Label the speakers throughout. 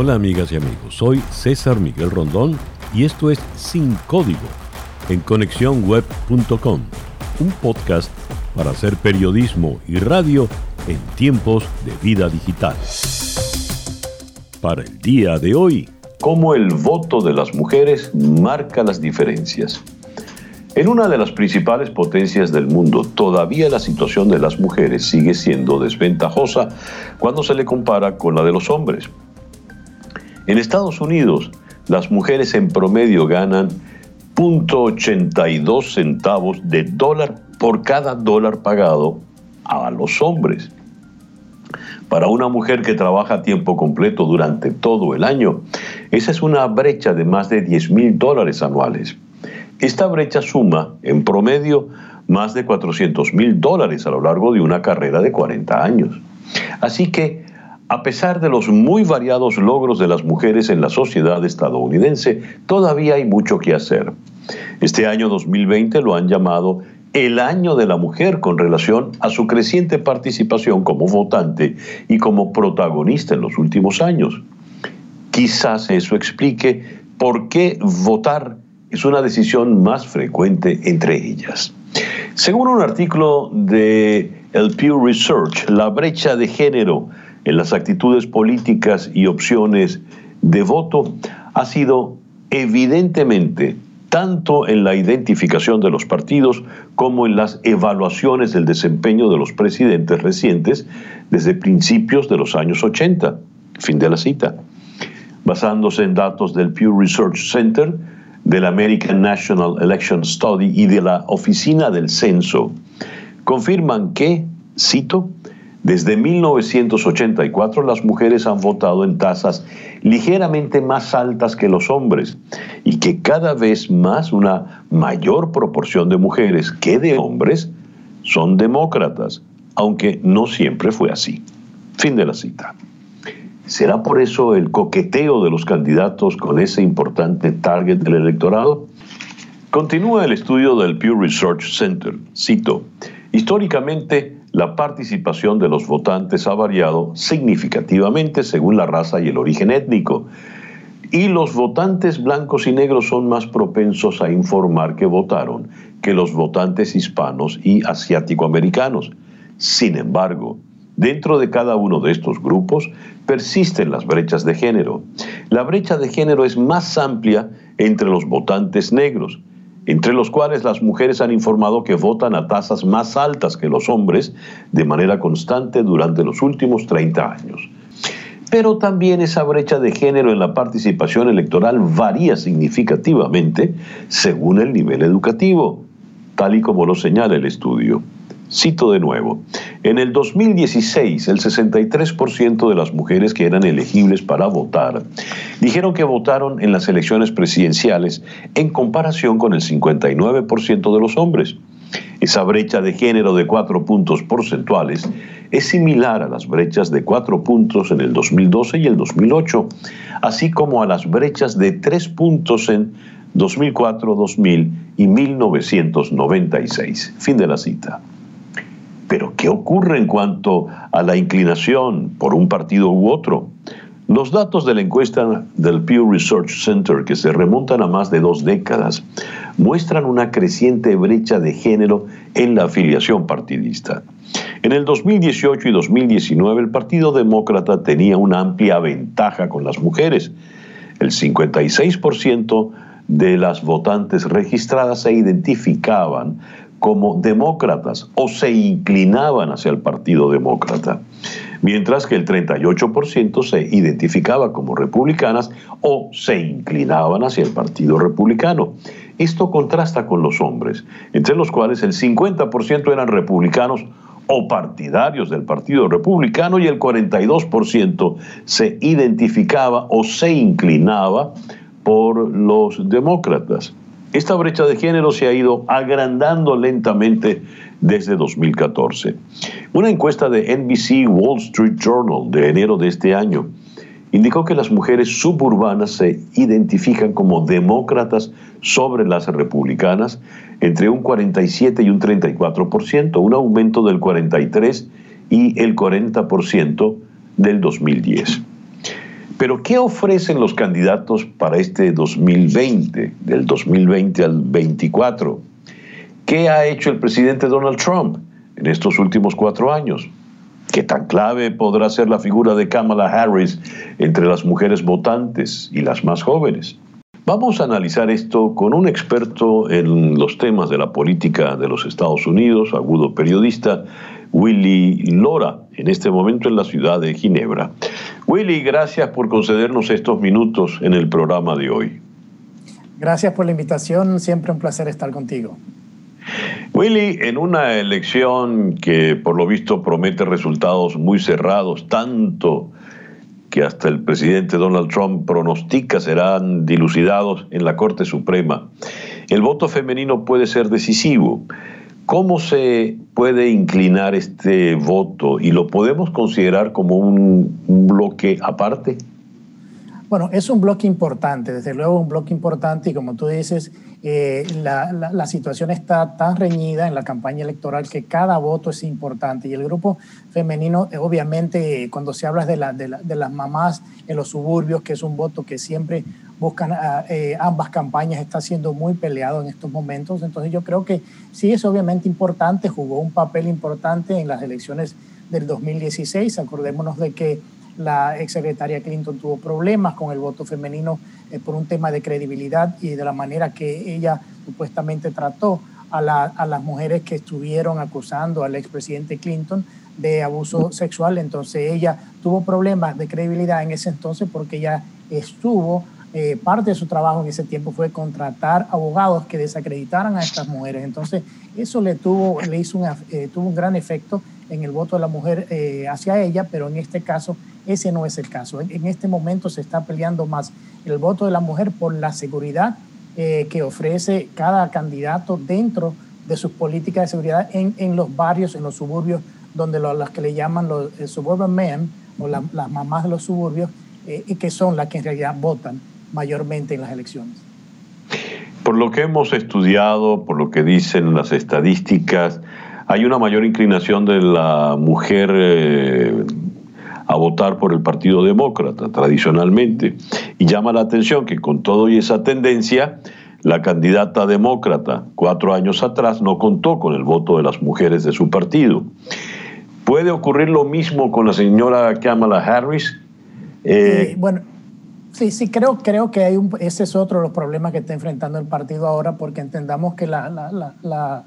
Speaker 1: Hola amigas y amigos, soy César Miguel Rondón y esto es Sin Código en conexiónweb.com, un podcast para hacer periodismo y radio en tiempos de vida digital. Para el día de hoy, cómo el voto de las mujeres marca las diferencias. En una de las principales potencias del mundo, todavía la situación de las mujeres sigue siendo desventajosa cuando se le compara con la de los hombres. En Estados Unidos, las mujeres en promedio ganan 0.82 centavos de dólar por cada dólar pagado a los hombres. Para una mujer que trabaja a tiempo completo durante todo el año, esa es una brecha de más de 10 mil dólares anuales. Esta brecha suma, en promedio, más de 400 mil dólares a lo largo de una carrera de 40 años. Así que a pesar de los muy variados logros de las mujeres en la sociedad estadounidense, todavía hay mucho que hacer. Este año 2020 lo han llamado el año de la mujer con relación a su creciente participación como votante y como protagonista en los últimos años. Quizás eso explique por qué votar es una decisión más frecuente entre ellas. Según un artículo de el Pew Research, la brecha de género en las actitudes políticas y opciones de voto ha sido evidentemente tanto en la identificación de los partidos como en las evaluaciones del desempeño de los presidentes recientes desde principios de los años 80. Fin de la cita. Basándose en datos del Pew Research Center, del American National Election Study y de la Oficina del Censo, confirman que, cito, desde 1984 las mujeres han votado en tasas ligeramente más altas que los hombres y que cada vez más una mayor proporción de mujeres que de hombres son demócratas, aunque no siempre fue así. Fin de la cita. ¿Será por eso el coqueteo de los candidatos con ese importante target del electorado? Continúa el estudio del Pew Research Center. Cito, históricamente, la participación de los votantes ha variado significativamente según la raza y el origen étnico. Y los votantes blancos y negros son más propensos a informar que votaron que los votantes hispanos y asiático-americanos. Sin embargo, dentro de cada uno de estos grupos persisten las brechas de género. La brecha de género es más amplia entre los votantes negros, entre los cuales las mujeres han informado que votan a tasas más altas que los hombres de manera constante durante los últimos 30 años. Pero también esa brecha de género en la participación electoral varía significativamente según el nivel educativo, tal y como lo señala el estudio. Cito de nuevo, en el 2016 el 63% de las mujeres que eran elegibles para votar dijeron que votaron en las elecciones presidenciales en comparación con el 59% de los hombres. Esa brecha de género de cuatro puntos porcentuales es similar a las brechas de cuatro puntos en el 2012 y el 2008, así como a las brechas de tres puntos en 2004, 2000 y 1996. Fin de la cita. Pero ¿qué ocurre en cuanto a la inclinación por un partido u otro? Los datos de la encuesta del Pew Research Center, que se remontan a más de dos décadas, muestran una creciente brecha de género en la afiliación partidista. En el 2018 y 2019 el Partido Demócrata tenía una amplia ventaja con las mujeres. El 56% de las votantes registradas se identificaban como demócratas o se inclinaban hacia el Partido Demócrata, mientras que el 38% se identificaba como republicanas o se inclinaban hacia el Partido Republicano. Esto contrasta con los hombres, entre los cuales el 50% eran republicanos o partidarios del Partido Republicano y el 42% se identificaba o se inclinaba por los demócratas. Esta brecha de género se ha ido agrandando lentamente desde 2014. Una encuesta de NBC Wall Street Journal de enero de este año indicó que las mujeres suburbanas se identifican como demócratas sobre las republicanas entre un 47 y un 34%, un aumento del 43 y el 40% del 2010. Pero ¿qué ofrecen los candidatos para este 2020, del 2020 al 24? ¿Qué ha hecho el presidente Donald Trump en estos últimos cuatro años? ¿Qué tan clave podrá ser la figura de Kamala Harris entre las mujeres votantes y las más jóvenes? Vamos a analizar esto con un experto en los temas de la política de los Estados Unidos, agudo periodista, Willy Lora, en este momento en la ciudad de Ginebra. Willy, gracias por concedernos estos minutos en el programa de hoy.
Speaker 2: Gracias por la invitación, siempre un placer estar contigo.
Speaker 1: Willy, en una elección que por lo visto promete resultados muy cerrados, tanto que hasta el presidente Donald Trump pronostica serán dilucidados en la Corte Suprema, el voto femenino puede ser decisivo. ¿Cómo se puede inclinar este voto y lo podemos considerar como un, bloque aparte?
Speaker 2: Bueno, es un bloque importante, desde luego un bloque importante y como tú dices, eh, la, situación está tan reñida en la campaña electoral que cada voto es importante y el grupo femenino, eh, obviamente, cuando se habla de, de, las mamás en los suburbios, que es un voto que siempre buscan ah, eh, ambas campañas, está siendo muy peleado en estos momentos. Entonces yo creo que sí es obviamente importante, jugó un papel importante en las elecciones del 2016. Acordémonos de que la exsecretaria Clinton tuvo problemas con el voto femenino eh, por un tema de credibilidad y de la manera que ella supuestamente trató a, las mujeres que estuvieron acusando al expresidente Clinton de abuso sexual. Entonces ella tuvo problemas de credibilidad en ese entonces porque ella estuvo, eh, parte de su trabajo en ese tiempo fue contratar abogados que desacreditaran a estas mujeres. Entonces eso le tuvo, le hizo eh, tuvo un gran efecto en el voto de la mujer hacia ella, pero en este caso ese no es el caso. En, este momento se está peleando más el voto de la mujer por la seguridad eh, que ofrece cada candidato dentro de sus políticas de seguridad en, los barrios, en los suburbios, donde las que le llaman los suburban men o las mamás de los suburbios, eh, y que son las que en realidad votan mayormente en las elecciones.
Speaker 1: Por lo que hemos estudiado, por lo que dicen las estadísticas, hay una mayor inclinación de la mujer eh, a votar por el Partido Demócrata tradicionalmente. Y llama la atención que con todo y esa tendencia, la candidata demócrata cuatro años atrás no contó con el voto de las mujeres de su partido. ¿Puede ocurrir lo mismo con la señora Kamala Harris?
Speaker 2: Eh, bueno, sí, sí, creo, creo que hay un, ese es otro de los problemas que está enfrentando el partido ahora, porque entendamos que la, la, la, la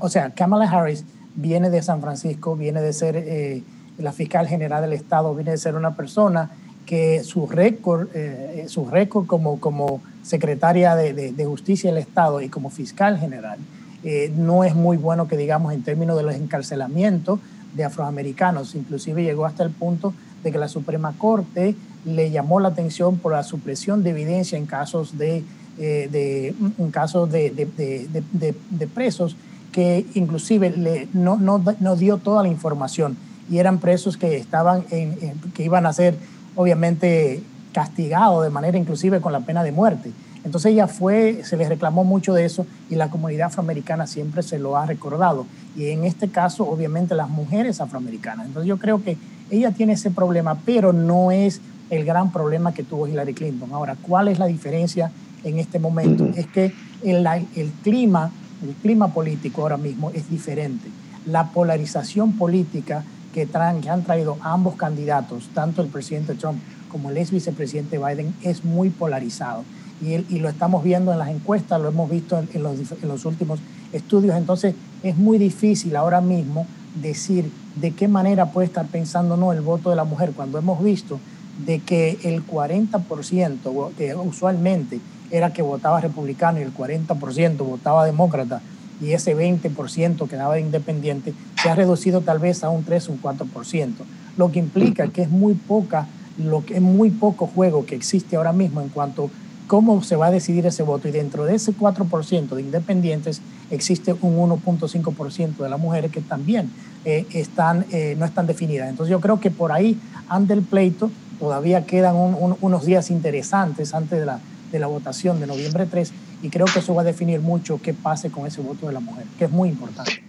Speaker 2: o sea, Kamala Harris viene de San Francisco, viene de ser... Eh, la fiscal general del Estado viene de ser una persona que su récord, eh, su récord como, como secretaria de, Justicia del Estado y como fiscal general eh, no es muy bueno que digamos en términos de los encarcelamientos de afroamericanos. Inclusive llegó hasta el punto de que la Suprema Corte le llamó la atención por la supresión de evidencia en casos de, eh, de, en casos de, de, presos que inclusive le, no, no, no dio toda la información y eran presos que estaban en, que iban a ser obviamente castigados de manera inclusive con la pena de muerte. Entonces ella fue, se les reclamó mucho de eso y la comunidad afroamericana siempre se lo ha recordado. Y en este caso, obviamente, las mujeres afroamericanas. Entonces yo creo que ella tiene ese problema, pero no es el gran problema que tuvo Hillary Clinton. Ahora, ¿cuál es la diferencia en este momento? Es que el, el clima, el clima político ahora mismo es diferente. La polarización política que, han traído ambos candidatos, tanto el presidente Trump como el ex vicepresidente Biden, es muy polarizado. Y, y lo estamos viendo en las encuestas, lo hemos visto en, los, en los últimos estudios. Entonces, es muy difícil ahora mismo decir de qué manera puede estar pensando no el voto de la mujer cuando hemos visto de que el 40% que usualmente era que votaba republicano y el 40% votaba demócrata y ese 20% que daba de independiente se ha reducido tal vez a un 3 o un 4%, lo que implica que es muy poca lo que es muy poco juego que existe ahora mismo en cuanto a cómo se va a decidir ese voto y dentro de ese 4% de independientes existe un 1.5% de las mujeres que también eh, están, eh, no están definidas. Entonces yo creo que por ahí ante el pleito todavía quedan unos días interesantes antes de la, de la votación de noviembre 3 y creo que eso va a definir mucho qué pase con ese voto de la mujer, que es muy importante.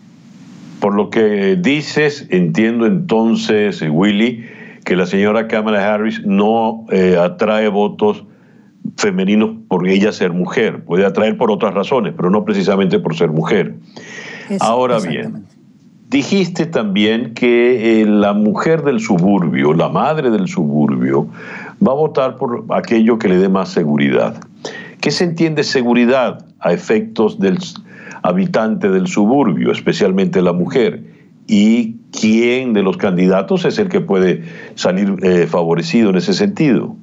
Speaker 1: Por lo que dices, entiendo entonces, Willy, que la señora Kamala Harris no eh, atrae votos femeninos por ella ser mujer. Puede atraer por otras razones, pero no precisamente por ser mujer. Ahora bien, dijiste también que eh, la mujer del suburbio, la madre del suburbio, va a votar por aquello que le dé más seguridad. ¿Qué se entiende seguridad a efectos del habitante del suburbio, especialmente la mujer? ¿Y quién de los candidatos es el que puede salir eh, favorecido en ese sentido?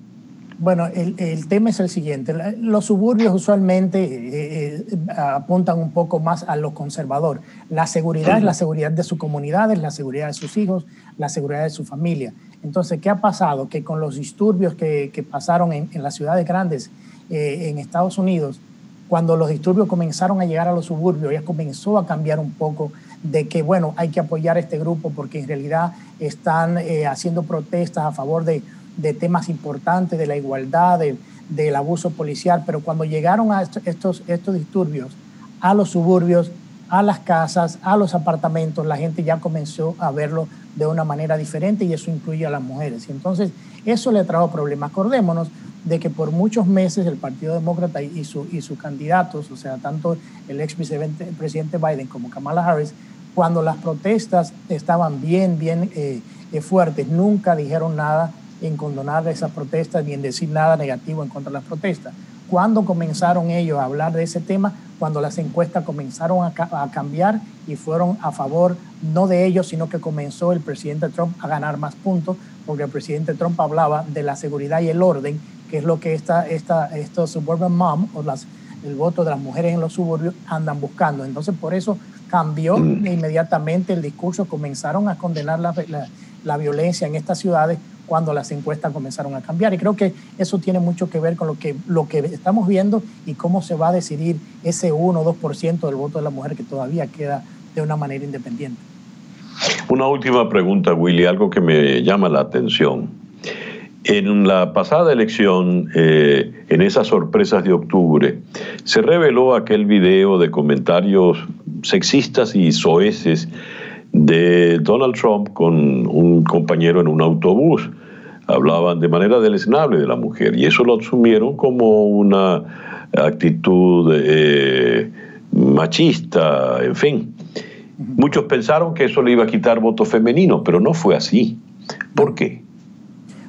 Speaker 2: Bueno, el, tema es el siguiente. Los suburbios usualmente eh, eh, apuntan un poco más a lo conservador. La seguridad es la seguridad de su comunidad, es la seguridad de sus hijos, la seguridad de su familia. Entonces, ¿qué ha pasado? Que con los disturbios que, pasaron en, las ciudades grandes eh, en Estados Unidos, cuando los disturbios comenzaron a llegar a los suburbios, ya comenzó a cambiar un poco de que, bueno, hay que apoyar a este grupo porque en realidad están haciendo protestas a favor de de temas importantes, de la igualdad, del abuso policial, pero cuando llegaron a estos, estos disturbios a los suburbios, a las casas, a los apartamentos, la gente ya comenzó a verlo de una manera diferente y eso incluye a las mujeres. Y entonces eso le trajo problemas. Acordémonos de que por muchos meses el Partido Demócrata y, su, y sus candidatos, o sea, tanto el ex presidente Biden como Kamala Harris, cuando las protestas estaban bien, bien eh, eh, fuertes, nunca dijeron nada en condonar esas protestas ni en decir nada negativo en contra de las protestas. ¿Cuándo comenzaron ellos a hablar de ese tema? Cuando las encuestas comenzaron a, cambiar y fueron a favor no de ellos, sino que comenzó el presidente Trump a ganar más puntos, porque el presidente Trump hablaba de la seguridad y el orden, que es lo que esta, esta, estos suburban mom o las, el voto de las mujeres en los suburbios andan buscando. Entonces, por eso cambió mm. inmediatamente el discurso, comenzaron a condenar la, la violencia en estas ciudades cuando las encuestas comenzaron a cambiar. Y creo que eso tiene mucho que ver con lo que, lo que estamos viendo y cómo se va a decidir ese 1 o 2% del voto de la mujer que todavía queda de una manera independiente.
Speaker 1: Una última pregunta, Willy, algo que me llama la atención. En la pasada elección, eh, en esas sorpresas de octubre, se reveló aquel video de comentarios sexistas y soeces de Donald Trump con un compañero en un autobús. Hablaban de manera deleznable de la mujer y eso lo asumieron como una actitud eh, machista, en fin. Muchos pensaron que eso le iba a quitar voto femenino, pero no fue así. ¿Por qué?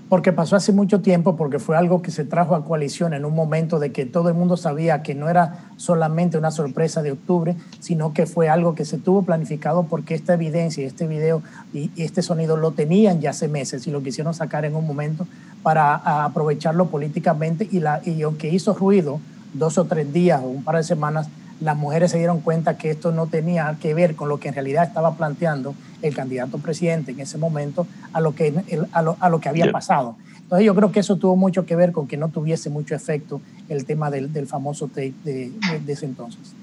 Speaker 2: Porque pasó hace mucho tiempo, porque fue algo que se trajo a coalición en un momento de que todo el mundo sabía que no era solamente una sorpresa de octubre, sino que fue algo que se tuvo planificado porque esta evidencia, este video y este sonido lo tenían ya hace meses y lo quisieron sacar en un momento para aprovecharlo políticamente y, la, y aunque hizo ruido dos o tres días o un par de semanas, las mujeres se dieron cuenta que esto no tenía que ver con lo que en realidad estaba planteando el candidato presidente en ese momento a lo que, a lo, que había pasado. Entonces yo creo que eso tuvo mucho que ver con que no tuviese mucho efecto el tema del, famoso tape de, de, ese entonces.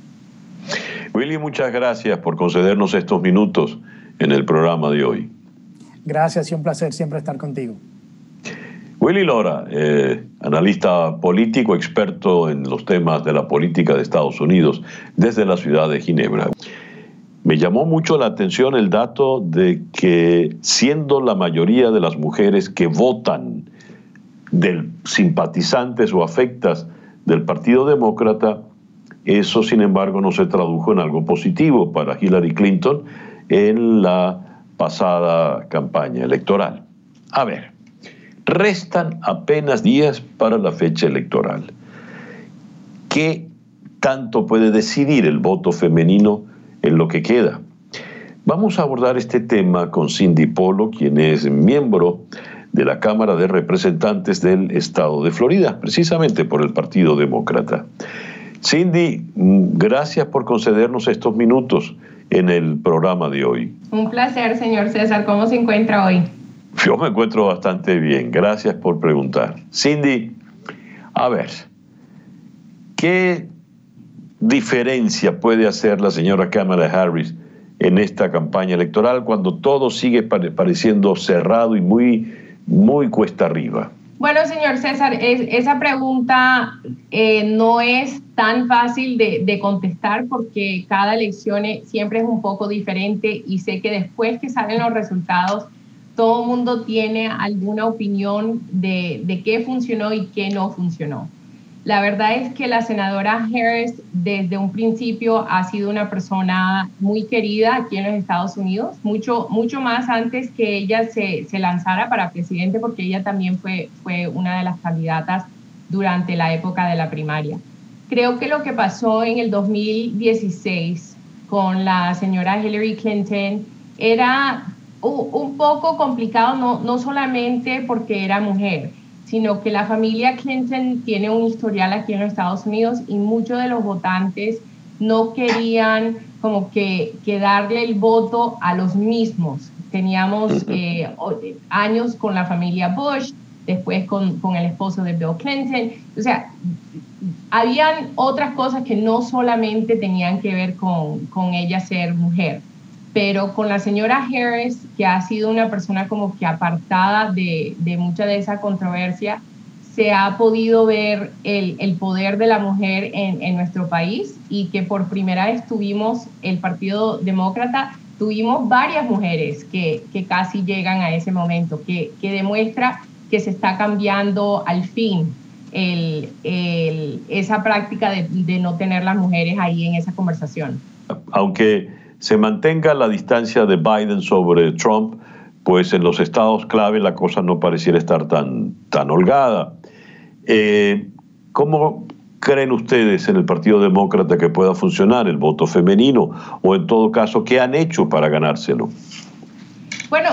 Speaker 1: Willy, muchas gracias por concedernos estos minutos en el programa de hoy.
Speaker 2: Gracias y un placer siempre estar contigo.
Speaker 1: Willy Lora, eh, analista político, experto en los temas de la política de Estados Unidos desde la ciudad de Ginebra. Me llamó mucho la atención el dato de que siendo la mayoría de las mujeres que votan del simpatizantes o afectas del Partido Demócrata, eso sin embargo no se tradujo en algo positivo para Hillary Clinton en la pasada campaña electoral. A ver, Restan apenas días para la fecha electoral. ¿Qué tanto puede decidir el voto femenino en lo que queda? Vamos a abordar este tema con Cindy Polo, quien es miembro de la Cámara de Representantes del Estado de Florida, precisamente por el Partido Demócrata. Cindy, gracias por concedernos estos minutos en el programa de hoy.
Speaker 3: Un placer, señor César. ¿Cómo se encuentra hoy?
Speaker 1: Yo me encuentro bastante bien, gracias por preguntar. Cindy, a ver, ¿qué diferencia puede hacer la señora Kamala Harris en esta campaña electoral cuando todo sigue pareciendo cerrado y muy, muy cuesta arriba?
Speaker 3: Bueno, señor César, esa pregunta eh, no es tan fácil de, de, contestar porque cada elección siempre es un poco diferente y sé que después que salen los resultados todo el mundo tiene alguna opinión de, de qué funcionó y qué no funcionó. La verdad es que la senadora Harris desde un principio ha sido una persona muy querida aquí en los Estados Unidos, mucho, mucho más antes que ella se, se lanzara para presidente, porque ella también fue, fue una de las candidatas durante la época de la primaria. Creo que lo que pasó en el 2016 con la señora Hillary Clinton era un poco complicado, no, no solamente porque era mujer, sino que la familia Clinton tiene un historial aquí en los Estados Unidos y muchos de los votantes no querían como que, darle el voto a los mismos. Teníamos eh, años con la familia Bush, después con, con, el esposo de Bill Clinton. O sea, habían otras cosas que no solamente tenían que ver con, con ella ser mujer pero con la señora Harris, que ha sido una persona como que apartada de, de mucha de esa controversia, se ha podido ver el, el poder de la mujer en, en, nuestro país y que por primera vez tuvimos el Partido Demócrata, tuvimos varias mujeres que, que casi llegan a ese momento, que, que, demuestra que se está cambiando al fin el, el, esa práctica de, de no tener las mujeres ahí en esa conversación.
Speaker 1: Aunque se mantenga la distancia de Biden sobre Trump, pues en los estados clave la cosa no pareciera estar tan, tan holgada. Eh, ¿Cómo creen ustedes en el Partido Demócrata que pueda funcionar el voto femenino? O en todo caso, ¿qué han hecho para ganárselo?
Speaker 3: Bueno,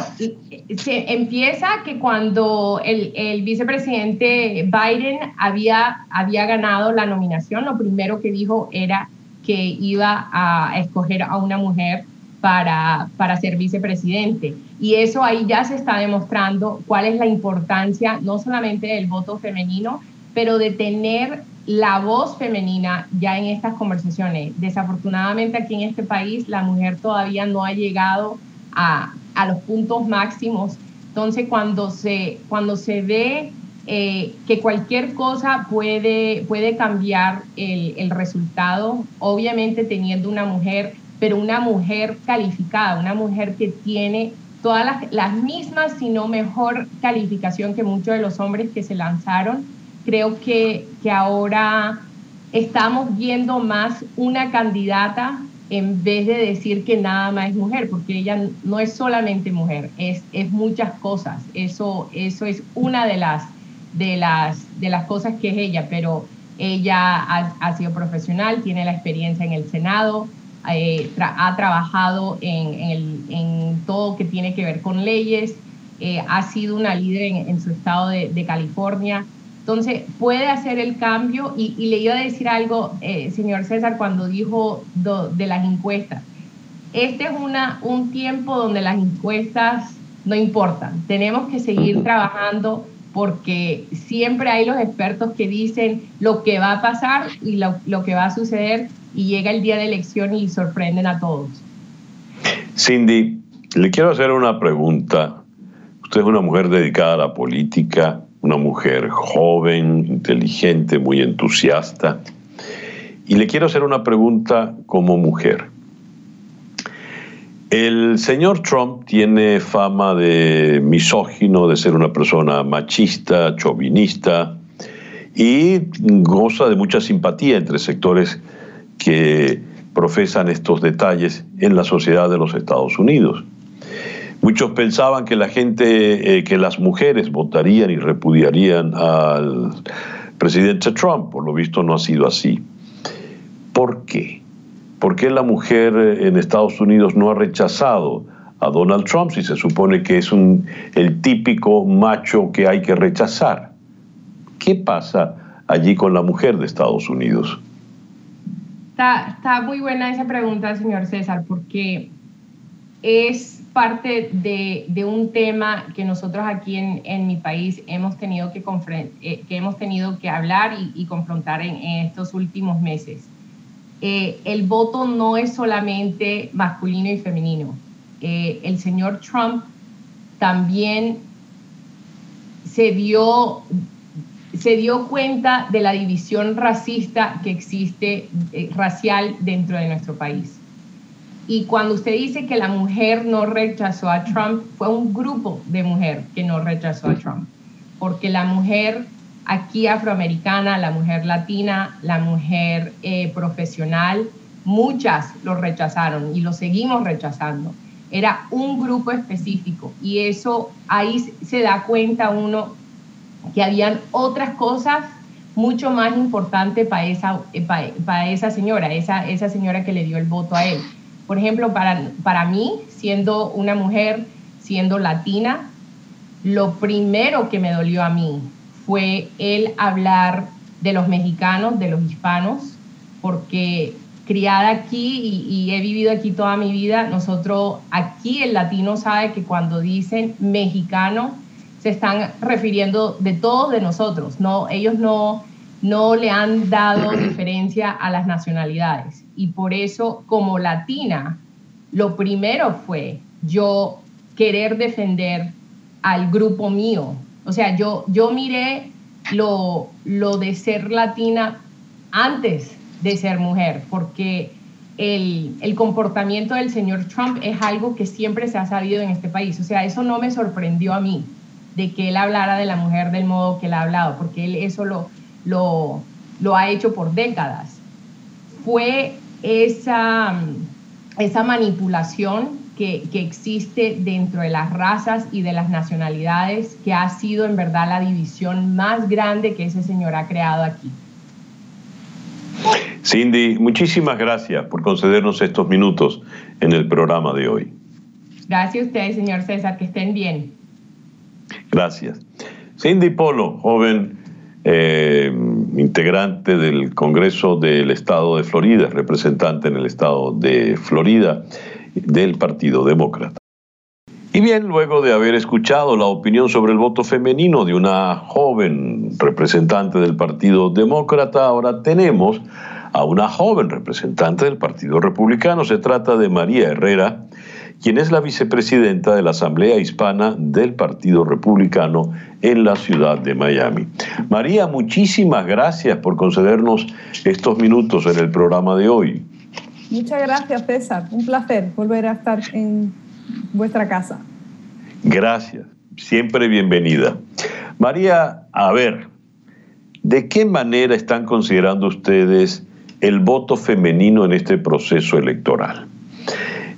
Speaker 3: se empieza que cuando el, el, vicepresidente Biden había, había ganado la nominación, lo primero que dijo era que iba a escoger a una mujer para, para ser vicepresidente. Y eso ahí ya se está demostrando cuál es la importancia no solamente del voto femenino, pero de tener la voz femenina ya en estas conversaciones. Desafortunadamente aquí en este país la mujer todavía no ha llegado a, a los puntos máximos. Entonces cuando se, cuando se ve eh, que cualquier cosa puede, puede cambiar el, el, resultado, obviamente teniendo una mujer, pero una mujer calificada, una mujer que tiene todas las, las mismas, sino mejor calificación que muchos de los hombres que se lanzaron. Creo que, que ahora estamos viendo más una candidata en vez de decir que nada más es mujer, porque ella no es solamente mujer, es, es muchas cosas. Eso, eso es una de las de las, de las cosas que es ella, pero ella ha, sido profesional, tiene la experiencia en el Senado, eh, ha trabajado en, en, todo que tiene que ver con leyes, eh, ha sido una líder en, su estado de, California. Entonces, puede hacer el cambio y, le iba a decir algo, eh, señor César, cuando dijo de las encuestas. Este es una, un tiempo donde las encuestas no importan. Tenemos que seguir trabajando porque siempre hay los expertos que dicen lo que va a pasar y lo, que va a suceder y llega el día de elección y sorprenden a todos.
Speaker 1: Cindy, le quiero hacer una pregunta. Usted es una mujer dedicada a la política, una mujer joven, inteligente, muy entusiasta. Y le quiero hacer una pregunta como mujer. El señor Trump tiene fama de misógino, de ser una persona machista, chauvinista y goza de mucha simpatía entre sectores que profesan estos detalles en la sociedad de los Estados Unidos. Muchos pensaban que la gente, eh, que las mujeres votarían y repudiarían al presidente Trump, por lo visto no ha sido así. ¿Por qué? ¿Por qué la mujer eh, en Estados Unidos no ha rechazado a Donald Trump si se supone que es un, el típico macho que hay que rechazar? ¿Qué pasa allí con la mujer de Estados Unidos?
Speaker 3: Está, muy buena esa pregunta, señor César, porque es parte de, un tema que nosotros aquí en, mi país hemos tenido que, eh, que, hemos tenido que hablar y, confrontar en, estos últimos meses. Eh, el voto no es solamente masculino y femenino. Eh, el señor Trump también se dio, se dio cuenta de la división racista que existe, eh, racial dentro de nuestro país. y cuando usted dice que la mujer no rechazó a Trump, fue un grupo de mujer que no rechazó a Trump, porque la mujer aquí afroamericana, la mujer latina, la mujer eh, profesional, muchas lo rechazaron y lo seguimos rechazando. Era un grupo específico y eso ahí se da cuenta uno que habían otras cosas mucho más importantes para esa, para, esa señora, esa, esa señora que le dio el voto a él. Por ejemplo, para, para mí, siendo una mujer, siendo latina, lo primero que me dolió a mí fue el hablar de los mexicanos, de los hispanos, porque criada aquí y, he vivido aquí toda mi vida, nosotros aquí el latino sabe que cuando dicen mexicano se están refiriendo de todos de nosotros, no ellos no no le han dado diferencia a las nacionalidades. Y por eso como latina lo primero fue yo querer defender al grupo mío, o sea, yo, yo miré lo, lo de ser latina antes de ser mujer, porque el, el, comportamiento del señor Trump es algo que siempre se ha sabido en este país. O sea, eso no me sorprendió a mí, de que él hablara de la mujer del modo que él ha hablado, porque él eso lo, lo, lo ha hecho por décadas. Fue esa, esa manipulación que, existe dentro de las razas y de las nacionalidades, que ha sido en verdad la división más grande que ese señor ha creado aquí.
Speaker 1: Cindy, muchísimas gracias por concedernos estos minutos en el programa de hoy.
Speaker 3: Gracias a ustedes, señor César, que estén bien.
Speaker 1: Gracias. Cindy Polo, joven eh, integrante del Congreso del Estado de Florida, representante en el Estado de Florida del Partido Demócrata. Y bien, luego de haber escuchado la opinión sobre el voto femenino de una joven representante del Partido Demócrata, ahora tenemos a una joven representante del Partido Republicano. Se trata de María Herrera, quien es la vicepresidenta de la Asamblea Hispana del Partido Republicano en la ciudad de Miami. María, muchísimas gracias por concedernos estos minutos en el programa de hoy.
Speaker 4: Muchas gracias, César. Un placer volver a estar en vuestra casa.
Speaker 1: Gracias. Siempre bienvenida. María, a ver, ¿de qué manera están considerando ustedes el voto femenino en este proceso electoral?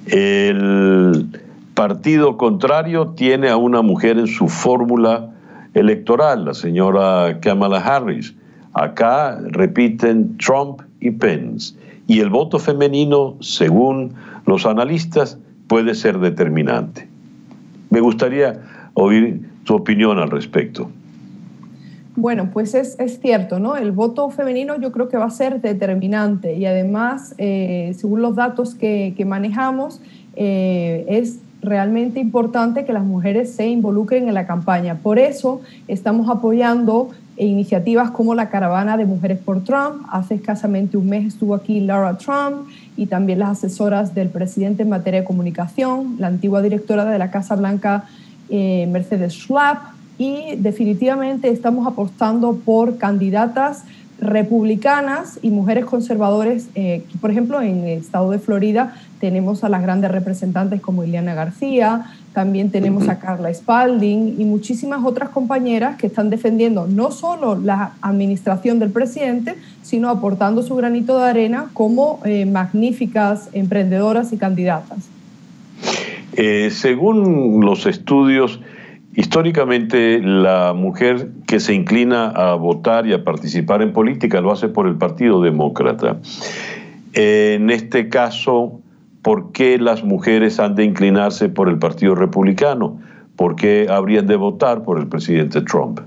Speaker 1: El partido contrario tiene a una mujer en su fórmula electoral, la señora Kamala Harris. Acá repiten Trump y Pence y el voto femenino, según los analistas, puede ser determinante. Me gustaría oír tu opinión al respecto.
Speaker 4: Bueno, pues es, cierto, ¿no? El voto femenino yo creo que va a ser determinante y además, eh, según los datos que, manejamos, eh, es realmente importante que las mujeres se involucren en la campaña. Por eso estamos apoyando e iniciativas como la Caravana de Mujeres por Trump. Hace escasamente un mes estuvo aquí Laura Trump y también las asesoras del presidente en materia de comunicación, la antigua directora de la Casa Blanca, eh, Mercedes Schlapp. Y definitivamente estamos apostando por candidatas republicanas y mujeres conservadores. Eh, por ejemplo, en el estado de Florida tenemos a las grandes representantes como Ileana García, también tenemos a Carla Spalding y muchísimas otras compañeras que están defendiendo no solo la administración del presidente, sino aportando su granito de arena como eh, magníficas emprendedoras y candidatas.
Speaker 1: Eh, según los estudios, históricamente la mujer que se inclina a votar y a participar en política lo hace por el Partido Demócrata. En este caso, ¿por qué las mujeres han de inclinarse por el Partido Republicano? ¿Por qué habrían de votar por el presidente Trump?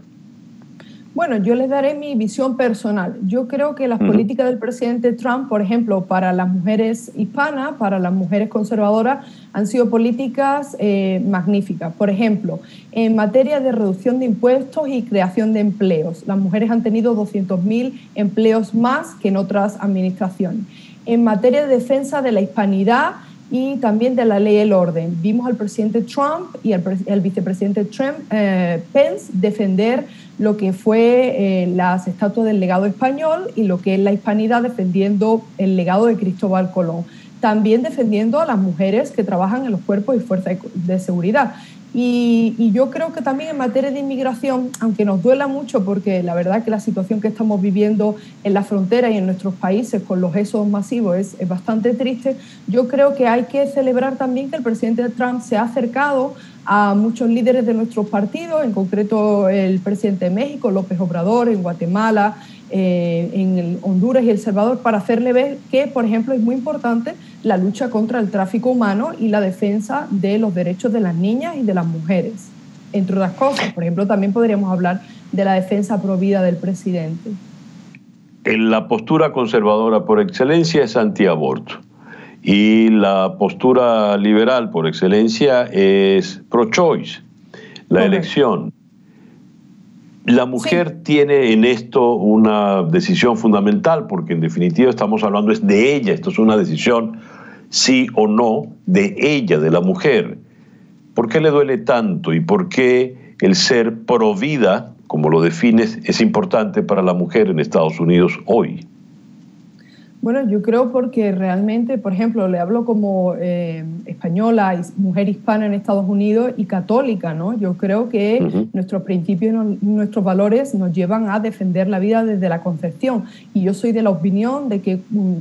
Speaker 4: Bueno, yo les daré mi visión personal. Yo creo que las políticas del presidente Trump, por ejemplo, para las mujeres hispanas, para las mujeres conservadoras, han sido políticas eh, magníficas. Por ejemplo, en materia de reducción de impuestos y creación de empleos, las mujeres han tenido 200.000 empleos más que en otras administraciones en materia de defensa de la hispanidad y también de la ley y el orden. Vimos al presidente Trump y al, vicepresidente Trump, eh, Pence defender lo que fue eh, las estatuas del legado español y lo que es la hispanidad defendiendo el legado de Cristóbal Colón. también defendiendo a las mujeres que trabajan en los cuerpos y fuerzas de seguridad. Y, yo creo que también en materia de inmigración, aunque nos duela mucho porque la verdad que la situación que estamos viviendo en la frontera y en nuestros países con los éxodos masivos es, es bastante triste, yo creo que hay que celebrar también que el presidente Trump se ha acercado a muchos líderes de nuestros partidos, en concreto el presidente de México, López Obrador, en Guatemala, eh, en Honduras y El Salvador para hacerle ver que, por ejemplo, es muy importante la lucha contra el tráfico humano y la defensa de los derechos de las niñas y de las mujeres, entre otras cosas. Por ejemplo, también podríamos hablar de la defensa provida del presidente.
Speaker 1: En la postura conservadora por excelencia es antiaborto y la postura liberal por excelencia es pro-choice, la elección. La mujer tiene en esto una decisión fundamental, porque en definitiva estamos hablando es de ella, esto es una decisión sí o no de ella, de la mujer. ¿Por qué le duele tanto y por qué el ser pro vida, como lo defines, es importante para la mujer en Estados Unidos hoy?
Speaker 4: Bueno, yo creo porque realmente, por ejemplo, le hablo como eh, española, mujer hispana en Estados Unidos y católica, ¿no? Yo creo que nuestros principios, nuestros valores nos llevan a defender la vida desde la concepción. Y yo soy de la opinión de que mm,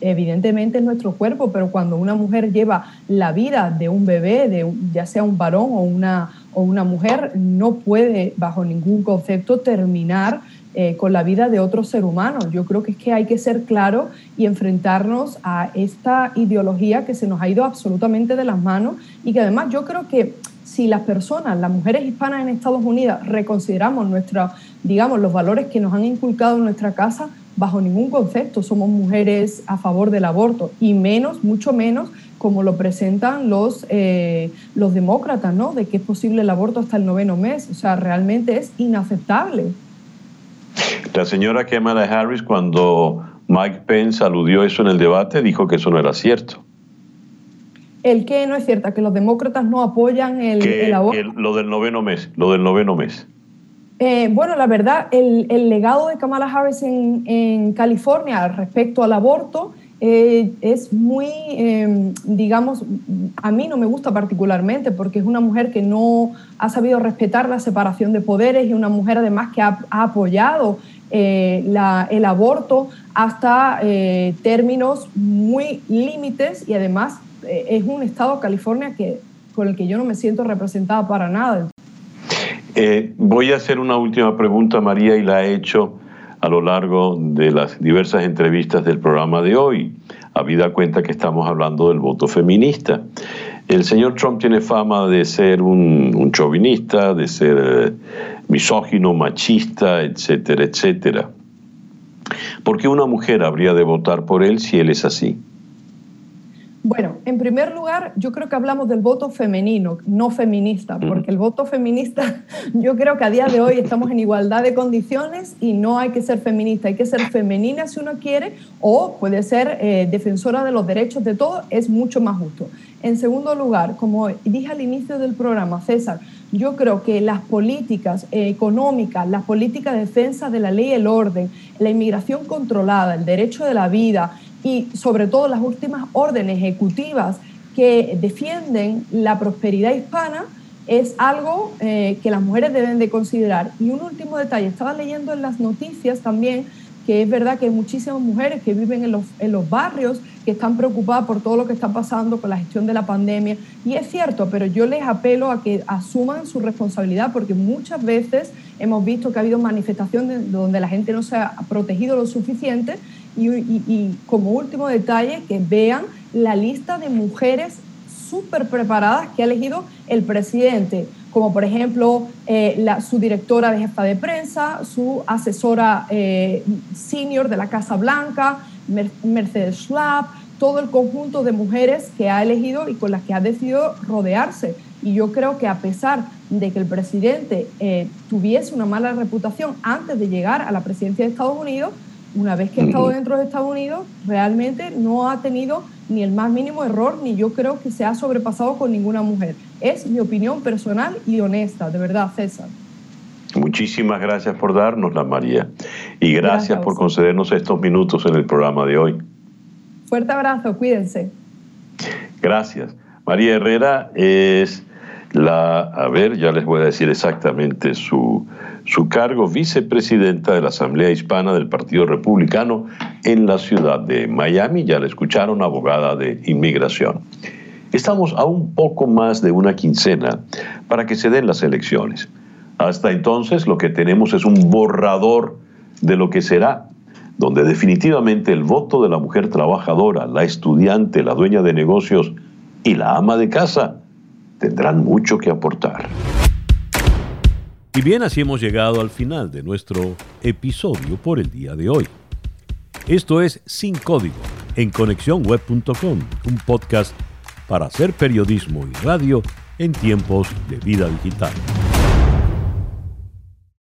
Speaker 4: evidentemente es nuestro cuerpo, pero cuando una mujer lleva la vida de un bebé, de, ya sea un varón o una, o una mujer, no puede bajo ningún concepto terminar eh, con la vida de otro ser humano. Yo creo que es que hay que ser claro y enfrentarnos a esta ideología que se nos ha ido absolutamente de las manos y que además yo creo que si las personas, las mujeres hispanas en Estados Unidos, reconsideramos nuestra, digamos, los valores que nos han inculcado en nuestra casa, bajo ningún concepto somos mujeres a favor del aborto y menos, mucho menos, como lo presentan los, eh, los demócratas, ¿no? De que es posible el aborto hasta el noveno mes. O sea, realmente es inaceptable.
Speaker 1: La señora Kamala Harris, cuando Mike Pence aludió eso en el debate, dijo que eso no era cierto.
Speaker 4: ¿El qué no es cierto? ¿Que los demócratas no apoyan el, aborto?
Speaker 1: lo del noveno mes, lo del noveno mes.
Speaker 4: Eh, bueno, la verdad, el, legado de Kamala Harris en, California respecto al aborto eh, es muy, em, digamos, a mí no me gusta particularmente porque es una mujer que no ha sabido respetar la separación de poderes y una mujer además que ha apoyado eh, el aborto hasta eh, términos muy límites y además es un estado, California, que, con el que yo no me siento representada para nada.
Speaker 1: voy a hacer una última pregunta, María, y la he hecho a lo largo de las diversas entrevistas del programa de hoy, habida cuenta que estamos hablando del voto feminista. El señor Trump tiene fama de ser un, chauvinista, de ser misógino, machista, etcétera, etcétera. ¿Por qué una mujer habría de votar por él si él es así?
Speaker 4: Bueno, en primer lugar, yo creo que hablamos del voto femenino, no feminista, porque el voto feminista, yo creo que a día de hoy estamos en igualdad de condiciones y no hay que ser feminista, hay que ser femenina si uno quiere o puede ser eh, defensora de los derechos de todos, es mucho más justo. En segundo lugar, como dije al inicio del programa, César, yo creo que las políticas económicas, las políticas de defensa de la ley y el orden, la inmigración controlada, el derecho de la vida y sobre todo las últimas órdenes ejecutivas que defienden la prosperidad hispana es algo eh, que las mujeres deben de considerar. Y un último detalle, estaba leyendo en las noticias también que es verdad que hay muchísimas mujeres que viven en los, en los barrios que están preocupadas por todo lo que está pasando con la gestión de la pandemia. Y es cierto, pero yo les apelo a que asuman su responsabilidad porque muchas veces hemos visto que ha habido manifestaciones donde la gente no se ha protegido lo suficiente y, como último detalle, que vean la lista de mujeres súper preparadas que ha elegido el presidente como por ejemplo eh, la, su directora de jefa de prensa, su asesora eh, senior de la Casa Blanca, Mercedes Schlapp, todo el conjunto de mujeres que ha elegido y con las que ha decidido rodearse. Y yo creo que a pesar de que el presidente eh, tuviese una mala reputación antes de llegar a la presidencia de Estados Unidos, una vez que ha estado dentro de Estados Unidos, realmente no ha tenido ni el más mínimo error, ni yo creo que se ha sobrepasado con ninguna mujer. Es mi opinión personal y honesta, de verdad, César.
Speaker 1: Muchísimas gracias por darnos la María, y gracias, por concedernos estos minutos en el programa de hoy.
Speaker 4: Fuerte abrazo, cuídense.
Speaker 1: Gracias. María Herrera es la, a ver, ya les voy a decir exactamente su, su cargo, vicepresidenta de la Asamblea Hispana del Partido Republicano en la ciudad de Miami, ya la escucharon, abogada de inmigración. Estamos a un poco más de una quincena para que se den las elecciones. Hasta entonces lo que tenemos es un borrador de lo que será, donde definitivamente el voto de la mujer trabajadora, la estudiante, la dueña de negocios y la ama de casa tendrán mucho que aportar.
Speaker 5: Y bien, así hemos llegado al final de nuestro episodio por el día de hoy. Esto es Sin Código en conexiónweb.com, un podcast para hacer periodismo y radio en tiempos de vida digital.